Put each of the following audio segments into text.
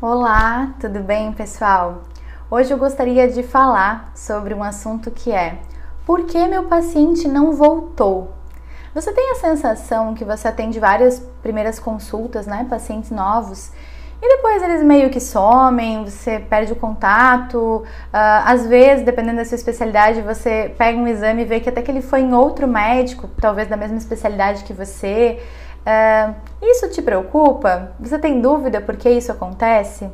Olá, tudo bem, pessoal? Hoje eu gostaria de falar sobre um assunto que é por que meu paciente não voltou? Você tem a sensação que você atende várias primeiras consultas, né, pacientes novos, e depois eles meio que somem, você perde o contato. Uh, às vezes, dependendo da sua especialidade, você pega um exame e vê que até que ele foi em outro médico, talvez da mesma especialidade que você. Uh, isso te preocupa? Você tem dúvida por que isso acontece?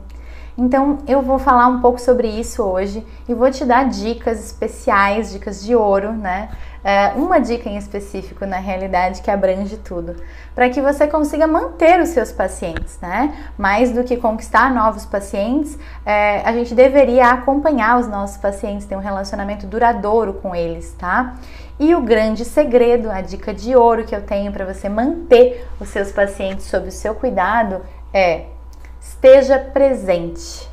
Então eu vou falar um pouco sobre isso hoje e vou te dar dicas especiais, dicas de ouro, né? É, uma dica em específico na realidade que abrange tudo, para que você consiga manter os seus pacientes, né? Mais do que conquistar novos pacientes, é, a gente deveria acompanhar os nossos pacientes, ter um relacionamento duradouro com eles, tá? E o grande segredo, a dica de ouro que eu tenho para você manter os seus pacientes sob o seu cuidado é esteja presente.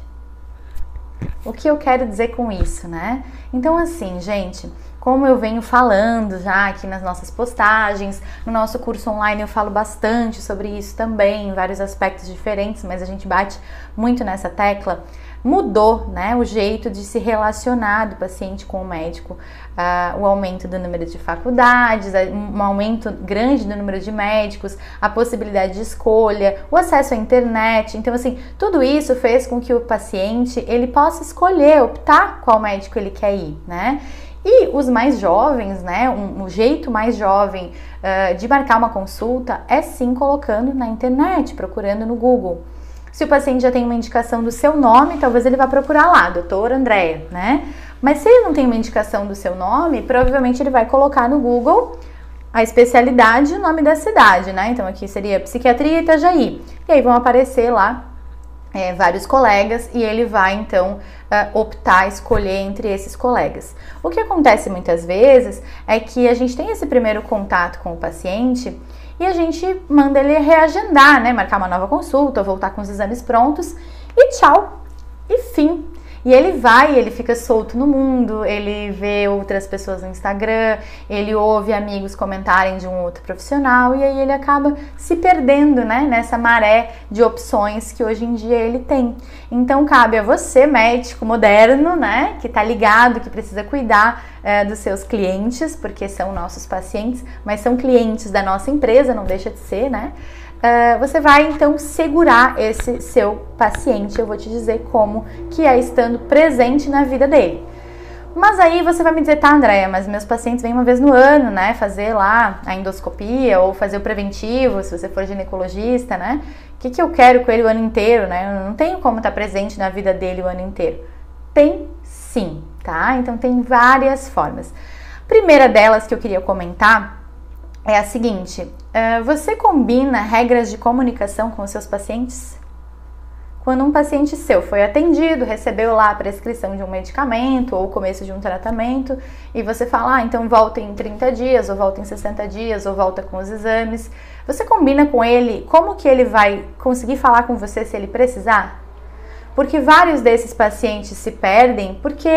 O que eu quero dizer com isso, né? Então, assim, gente, como eu venho falando já aqui nas nossas postagens, no nosso curso online eu falo bastante sobre isso também, em vários aspectos diferentes, mas a gente bate muito nessa tecla mudou né, o jeito de se relacionar do paciente com o médico. Uh, o aumento do número de faculdades, um aumento grande do número de médicos, a possibilidade de escolha, o acesso à internet. Então, assim, tudo isso fez com que o paciente ele possa escolher, optar qual médico ele quer ir, né? E os mais jovens, né, um, um jeito mais jovem uh, de marcar uma consulta é sim colocando na internet, procurando no Google. Se o paciente já tem uma indicação do seu nome, talvez ele vá procurar lá, doutor Andréia, né? Mas se ele não tem uma indicação do seu nome, provavelmente ele vai colocar no Google a especialidade e o nome da cidade, né? Então aqui seria psiquiatria Itajaí. E aí vão aparecer lá é, vários colegas e ele vai então uh, optar, escolher entre esses colegas. O que acontece muitas vezes é que a gente tem esse primeiro contato com o paciente e a gente manda ele reagendar, né? Marcar uma nova consulta, voltar com os exames prontos e tchau. E fim. E ele vai, ele fica solto no mundo, ele vê outras pessoas no Instagram, ele ouve amigos comentarem de um outro profissional e aí ele acaba se perdendo, né, nessa maré de opções que hoje em dia ele tem. Então cabe a você, médico moderno, né, que tá ligado, que precisa cuidar é, dos seus clientes, porque são nossos pacientes, mas são clientes da nossa empresa, não deixa de ser, né? Uh, você vai então segurar esse seu paciente. Eu vou te dizer como que é estando presente na vida dele. Mas aí você vai me dizer, tá, Andréia, mas meus pacientes vêm uma vez no ano, né? Fazer lá a endoscopia ou fazer o preventivo, se você for ginecologista, né? O que, que eu quero com ele o ano inteiro, né? Eu não tenho como estar presente na vida dele o ano inteiro. Tem sim, tá? Então tem várias formas. Primeira delas que eu queria comentar é a seguinte: uh, você combina regras de comunicação com seus pacientes? Quando um paciente seu foi atendido, recebeu lá a prescrição de um medicamento ou o começo de um tratamento, e você fala, ah, então volta em 30 dias, ou volta em 60 dias, ou volta com os exames, você combina com ele como que ele vai conseguir falar com você se ele precisar? Porque vários desses pacientes se perdem porque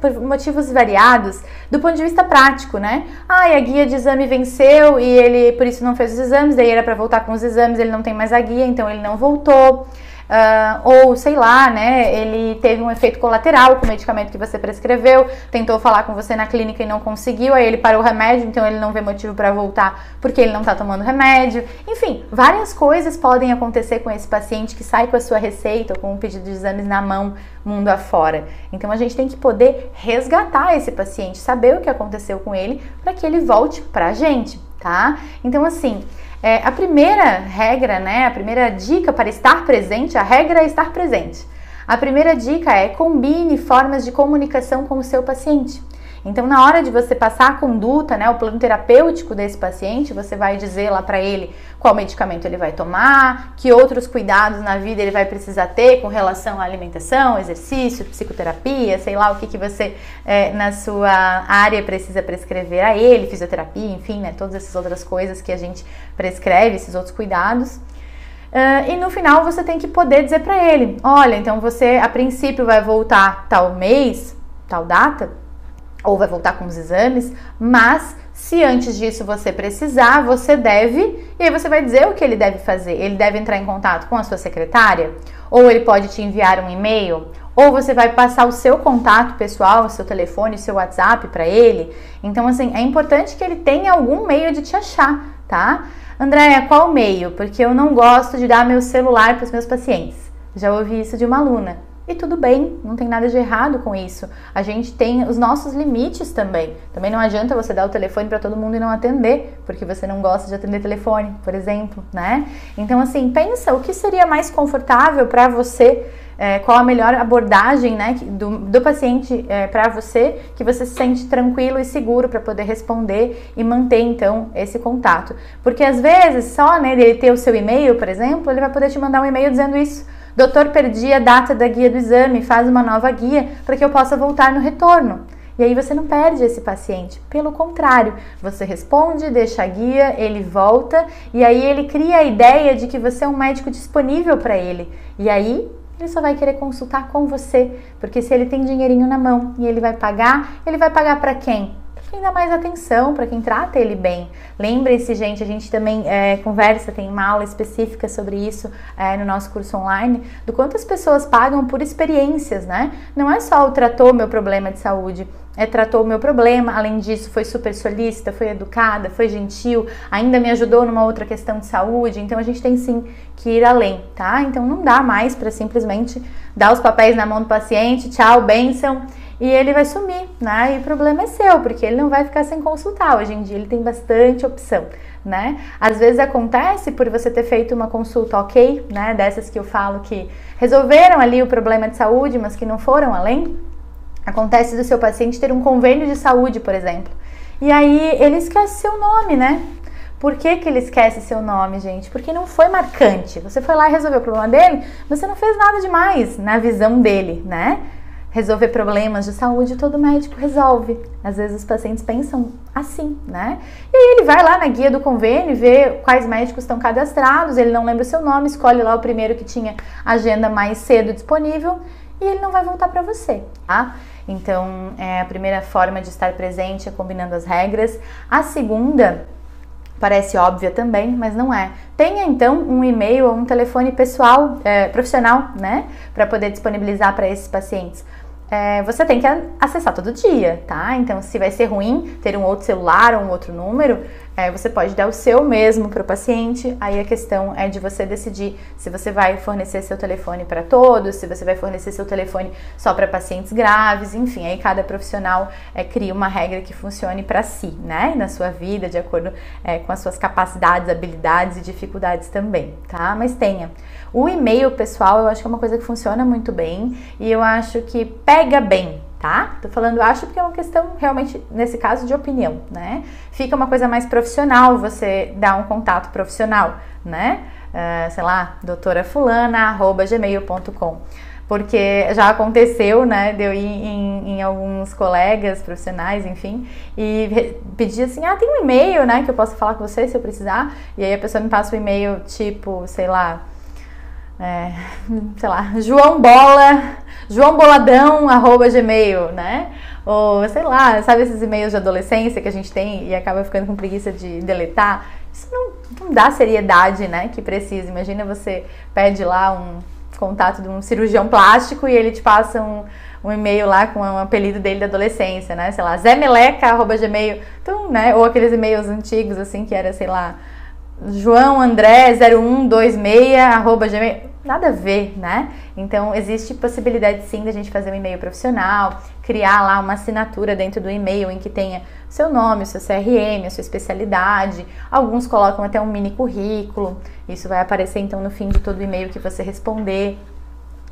por motivos variados do ponto de vista prático, né? Ah, a guia de exame venceu e ele por isso não fez os exames, daí era para voltar com os exames, ele não tem mais a guia, então ele não voltou. Uh, ou sei lá, né? Ele teve um efeito colateral com o medicamento que você prescreveu, tentou falar com você na clínica e não conseguiu, aí ele parou o remédio, então ele não vê motivo para voltar porque ele não tá tomando remédio. Enfim, várias coisas podem acontecer com esse paciente que sai com a sua receita ou com um pedido de exames na mão, mundo afora. Então a gente tem que poder resgatar esse paciente, saber o que aconteceu com ele para que ele volte pra gente, tá? Então assim, é, a primeira regra, né, a primeira dica para estar presente, a regra é estar presente. A primeira dica é combine formas de comunicação com o seu paciente. Então, na hora de você passar a conduta, né, o plano terapêutico desse paciente, você vai dizer lá para ele qual medicamento ele vai tomar, que outros cuidados na vida ele vai precisar ter com relação à alimentação, exercício, psicoterapia, sei lá o que, que você é, na sua área precisa prescrever a ele, fisioterapia, enfim, né, todas essas outras coisas que a gente prescreve, esses outros cuidados. Uh, e no final você tem que poder dizer para ele: olha, então você a princípio vai voltar tal mês, tal data, ou vai voltar com os exames, mas Se antes disso você precisar, você deve, e aí você vai dizer o que ele deve fazer. Ele deve entrar em contato com a sua secretária, ou ele pode te enviar um e-mail, ou você vai passar o seu contato pessoal, o seu telefone, o seu WhatsApp para ele. Então, assim, é importante que ele tenha algum meio de te achar, tá? Andréia, qual meio? Porque eu não gosto de dar meu celular para os meus pacientes. Já ouvi isso de uma aluna. E tudo bem, não tem nada de errado com isso. A gente tem os nossos limites também. Também não adianta você dar o telefone para todo mundo e não atender, porque você não gosta de atender telefone, por exemplo, né? Então, assim, pensa o que seria mais confortável para você. É, qual a melhor abordagem né, do, do paciente é, para você, que você se sente tranquilo e seguro para poder responder e manter então esse contato. Porque às vezes, só né, ele ter o seu e-mail, por exemplo, ele vai poder te mandar um e-mail dizendo isso. Doutor, perdi a data da guia do exame, faz uma nova guia para que eu possa voltar no retorno. E aí você não perde esse paciente. Pelo contrário, você responde, deixa a guia, ele volta e aí ele cria a ideia de que você é um médico disponível para ele. E aí ele só vai querer consultar com você, porque se ele tem dinheirinho na mão e ele vai pagar, ele vai pagar para quem? Quem dá mais atenção, para quem trata ele bem. Lembrem-se, gente, a gente também é, conversa, tem uma aula específica sobre isso é, no nosso curso online, do quanto as pessoas pagam por experiências, né? Não é só o tratou meu problema de saúde, é, tratou o meu problema, além disso, foi super solícita, foi educada, foi gentil, ainda me ajudou numa outra questão de saúde. Então a gente tem sim que ir além, tá? Então não dá mais para simplesmente dar os papéis na mão do paciente, tchau, benção e ele vai sumir, né? E o problema é seu, porque ele não vai ficar sem consultar. Hoje em dia ele tem bastante opção, né? Às vezes acontece por você ter feito uma consulta ok, né? Dessas que eu falo que resolveram ali o problema de saúde, mas que não foram além. Acontece do seu paciente ter um convênio de saúde, por exemplo. E aí ele esquece seu nome, né? Por que, que ele esquece seu nome, gente? Porque não foi marcante. Você foi lá e resolveu o problema dele, mas você não fez nada demais na visão dele, né? Resolver problemas de saúde, todo médico resolve. Às vezes os pacientes pensam assim, né? E aí ele vai lá na guia do convênio, vê quais médicos estão cadastrados, ele não lembra o seu nome, escolhe lá o primeiro que tinha agenda mais cedo disponível e ele não vai voltar para você, tá? Então, é, a primeira forma de estar presente é combinando as regras. A segunda parece óbvia também, mas não é. Tenha então um e-mail ou um telefone pessoal, é, profissional, né, para poder disponibilizar para esses pacientes é, você tem que acessar todo dia, tá? Então, se vai ser ruim ter um outro celular ou um outro número, é, você pode dar o seu mesmo para o paciente. Aí a questão é de você decidir se você vai fornecer seu telefone para todos, se você vai fornecer seu telefone só para pacientes graves, enfim. Aí cada profissional é, cria uma regra que funcione para si, né? Na sua vida, de acordo é, com as suas capacidades, habilidades e dificuldades também, tá? Mas tenha. O e-mail pessoal, eu acho que é uma coisa que funciona muito bem e eu acho que pega bem, tá? Tô falando acho porque é uma questão realmente, nesse caso, de opinião, né? Fica uma coisa mais profissional você dar um contato profissional, né? Uh, sei lá, doutora fulana, arroba gmail.com porque já aconteceu, né, de eu ir em, em, alguns colegas profissionais, enfim, e pedir assim, ah, tem um e-mail, né, que eu posso falar com você se eu precisar, e aí a pessoa me passa o um e-mail, tipo, sei lá, é, sei lá, João Bola, João Boladão, arroba gmail, né? Ou sei lá, sabe esses e-mails de adolescência que a gente tem e acaba ficando com preguiça de deletar? Isso não, não dá seriedade, né? Que precisa. Imagina você pede lá um contato de um cirurgião plástico e ele te passa um, um e-mail lá com um apelido dele da adolescência, né? Sei lá, zemeleca.gmail, então, né? Ou aqueles e-mails antigos, assim, que era, sei lá, João André 0126 arroba gmail nada a ver, né? Então, existe possibilidade sim da gente fazer um e-mail profissional, criar lá uma assinatura dentro do e-mail em que tenha seu nome, seu CRM, a sua especialidade. Alguns colocam até um mini currículo. Isso vai aparecer então no fim de todo o e-mail que você responder.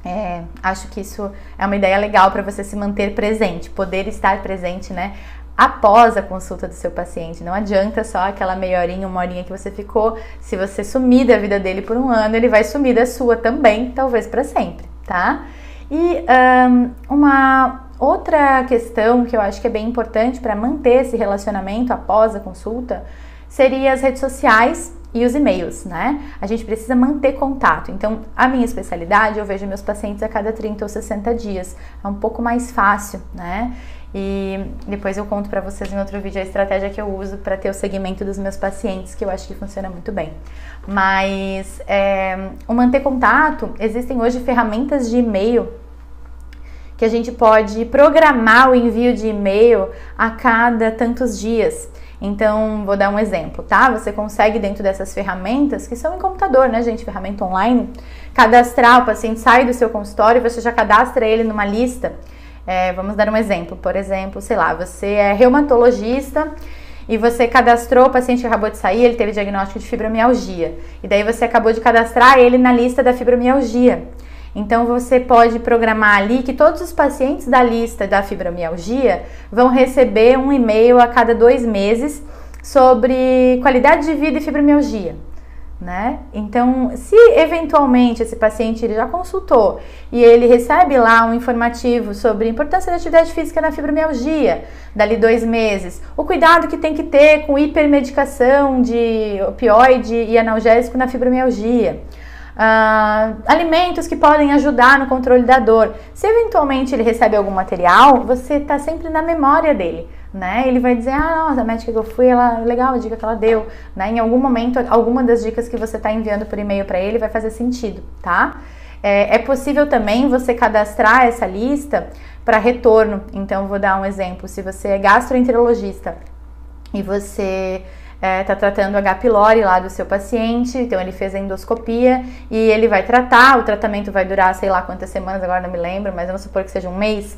É, acho que isso é uma ideia legal para você se manter presente, poder estar presente, né? Após a consulta do seu paciente. Não adianta só aquela meia horinha, uma horinha que você ficou. Se você sumir da vida dele por um ano, ele vai sumir da sua também, talvez para sempre, tá? E um, uma outra questão que eu acho que é bem importante para manter esse relacionamento após a consulta seria as redes sociais e os e-mails, né? A gente precisa manter contato. Então, a minha especialidade, eu vejo meus pacientes a cada 30 ou 60 dias. É um pouco mais fácil, né? E depois eu conto para vocês em outro vídeo a estratégia que eu uso para ter o segmento dos meus pacientes, que eu acho que funciona muito bem. Mas é, o manter contato, existem hoje ferramentas de e-mail que a gente pode programar o envio de e-mail a cada tantos dias. Então, vou dar um exemplo, tá? Você consegue, dentro dessas ferramentas, que são em computador, né, gente? Ferramenta online, cadastrar o paciente, sai do seu consultório, você já cadastra ele numa lista. É, vamos dar um exemplo. Por exemplo, sei lá, você é reumatologista e você cadastrou o paciente acabou de sair, ele teve diagnóstico de fibromialgia. E daí você acabou de cadastrar ele na lista da fibromialgia. Então você pode programar ali que todos os pacientes da lista da fibromialgia vão receber um e-mail a cada dois meses sobre qualidade de vida e fibromialgia. Né? Então, se eventualmente esse paciente ele já consultou e ele recebe lá um informativo sobre a importância da atividade física na fibromialgia, dali dois meses, o cuidado que tem que ter com hipermedicação de opioide e analgésico na fibromialgia, Uh, alimentos que podem ajudar no controle da dor. Se eventualmente ele recebe algum material, você está sempre na memória dele. Né? Ele vai dizer, ah, nossa, a médica que eu fui, ela legal a dica que ela deu, né? Em algum momento, alguma das dicas que você está enviando por e-mail para ele vai fazer sentido, tá? É, é, possível também você cadastrar essa lista para retorno. Então, vou dar um exemplo. Se você é gastroenterologista e você está é, tá tratando H. pylori lá do seu paciente, então ele fez a endoscopia e ele vai tratar, o tratamento vai durar sei lá quantas semanas, agora não me lembro, mas vamos supor que seja um mês.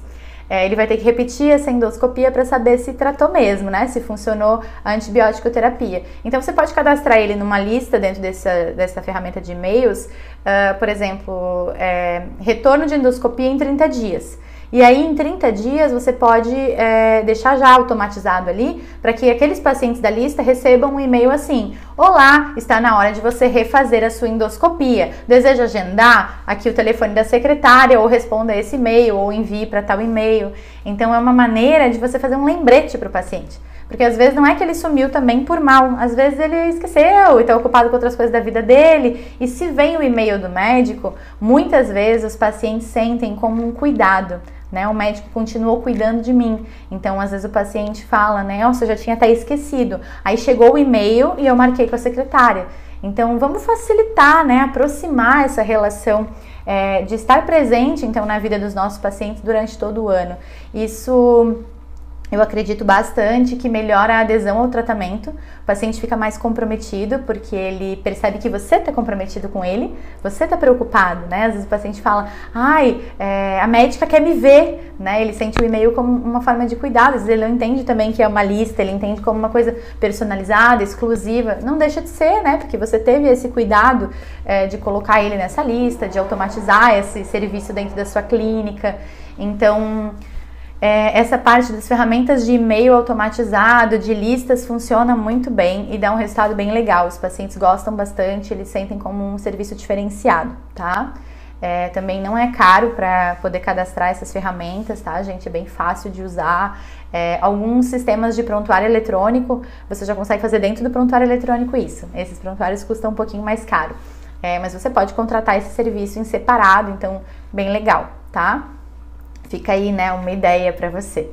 É, ele vai ter que repetir essa endoscopia para saber se tratou mesmo, né? Se funcionou a antibiótico terapia. Então você pode cadastrar ele numa lista dentro dessa, dessa ferramenta de e-mails, uh, por exemplo, é, retorno de endoscopia em 30 dias. E aí, em 30 dias, você pode é, deixar já automatizado ali para que aqueles pacientes da lista recebam um e-mail assim: Olá, está na hora de você refazer a sua endoscopia. Deseja agendar? Aqui o telefone da secretária, ou responda esse e-mail, ou envie para tal e-mail. Então, é uma maneira de você fazer um lembrete para o paciente. Porque às vezes não é que ele sumiu também por mal, às vezes ele esqueceu e está ocupado com outras coisas da vida dele. E se vem o e-mail do médico, muitas vezes os pacientes sentem como um cuidado né? O médico continuou cuidando de mim. Então, às vezes o paciente fala, né? Nossa, eu já tinha até esquecido. Aí chegou o e-mail e eu marquei com a secretária. Então, vamos facilitar, né? Aproximar essa relação é, de estar presente, então, na vida dos nossos pacientes durante todo o ano. Isso eu acredito bastante que melhora a adesão ao tratamento. O paciente fica mais comprometido porque ele percebe que você está comprometido com ele, você está preocupado, né? Às vezes o paciente fala, ai, é, a médica quer me ver, né? Ele sente o e-mail como uma forma de cuidado. Às vezes ele não entende também que é uma lista, ele entende como uma coisa personalizada, exclusiva. Não deixa de ser, né? Porque você teve esse cuidado é, de colocar ele nessa lista, de automatizar esse serviço dentro da sua clínica. Então, é, essa parte das ferramentas de e-mail automatizado, de listas, funciona muito bem e dá um resultado bem legal. Os pacientes gostam bastante, eles sentem como um serviço diferenciado, tá? É, também não é caro para poder cadastrar essas ferramentas, tá, gente? É bem fácil de usar. É, alguns sistemas de prontuário eletrônico você já consegue fazer dentro do prontuário eletrônico isso. Esses prontuários custam um pouquinho mais caro, é, mas você pode contratar esse serviço em separado, então bem legal, tá? Fica aí, né, uma ideia para você.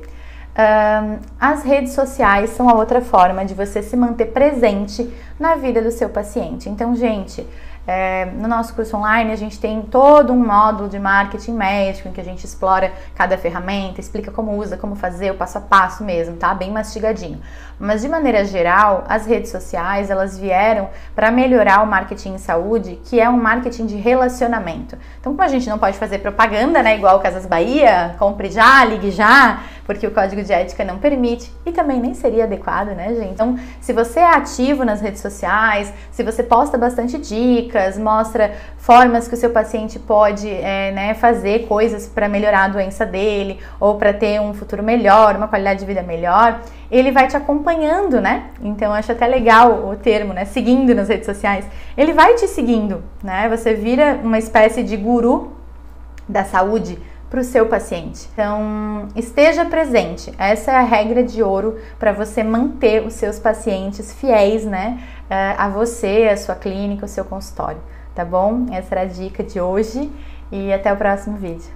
Um, as redes sociais são a outra forma de você se manter presente na vida do seu paciente. Então, gente, é, no nosso curso online, a gente tem todo um módulo de marketing médico em que a gente explora cada ferramenta, explica como usa, como fazer, o passo a passo mesmo, tá? Bem mastigadinho. Mas de maneira geral, as redes sociais, elas vieram para melhorar o marketing em saúde, que é um marketing de relacionamento. Então, como a gente não pode fazer propaganda, né, igual Casas Bahia, compre já, ligue já, porque o código de ética não permite e também nem seria adequado, né, gente? Então, se você é ativo nas redes sociais, se você posta bastante dicas, mostra formas que o seu paciente pode é, né, fazer coisas para melhorar a doença dele ou para ter um futuro melhor, uma qualidade de vida melhor, ele vai te acompanhando, né? Então, acho até legal o termo, né? Seguindo nas redes sociais. Ele vai te seguindo, né? Você vira uma espécie de guru da saúde para o seu paciente. Então, esteja presente. Essa é a regra de ouro para você manter os seus pacientes fiéis, né, eh, a você, a sua clínica, o seu consultório, tá bom? Essa era a dica de hoje e até o próximo vídeo.